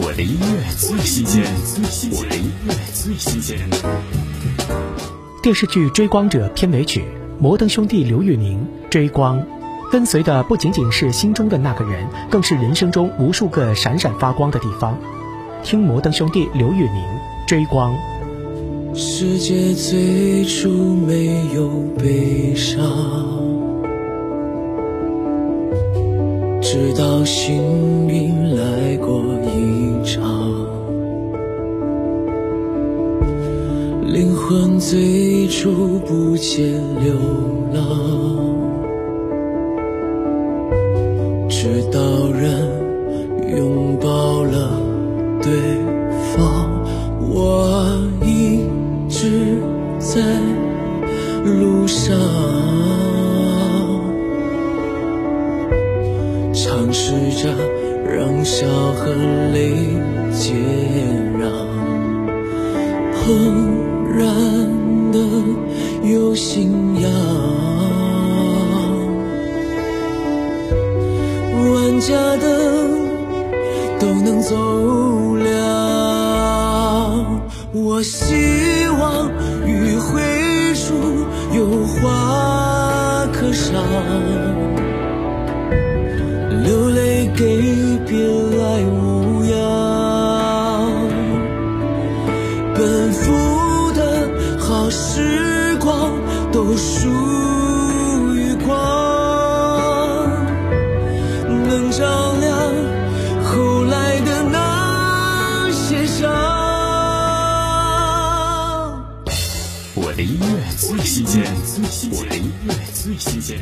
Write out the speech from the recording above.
我的音乐最新鲜，我的音乐最新鲜。电视剧《追光者》片尾曲，摩登兄弟刘宇宁《追光》，跟随的不仅仅是心中的那个人，更是人生中无数个闪闪发光的地方。听摩登兄弟刘宇宁《追光》。世界最初没有悲伤，直到幸灵魂最初不见流浪，直到人拥抱了对方。我一直在路上，尝试着让笑和泪接壤，怦然的有信仰，万家灯都能走亮。我希望余晖处有花可赏，光，能照亮后来的那些伤。我的音乐最新鲜，我的音乐最新鲜。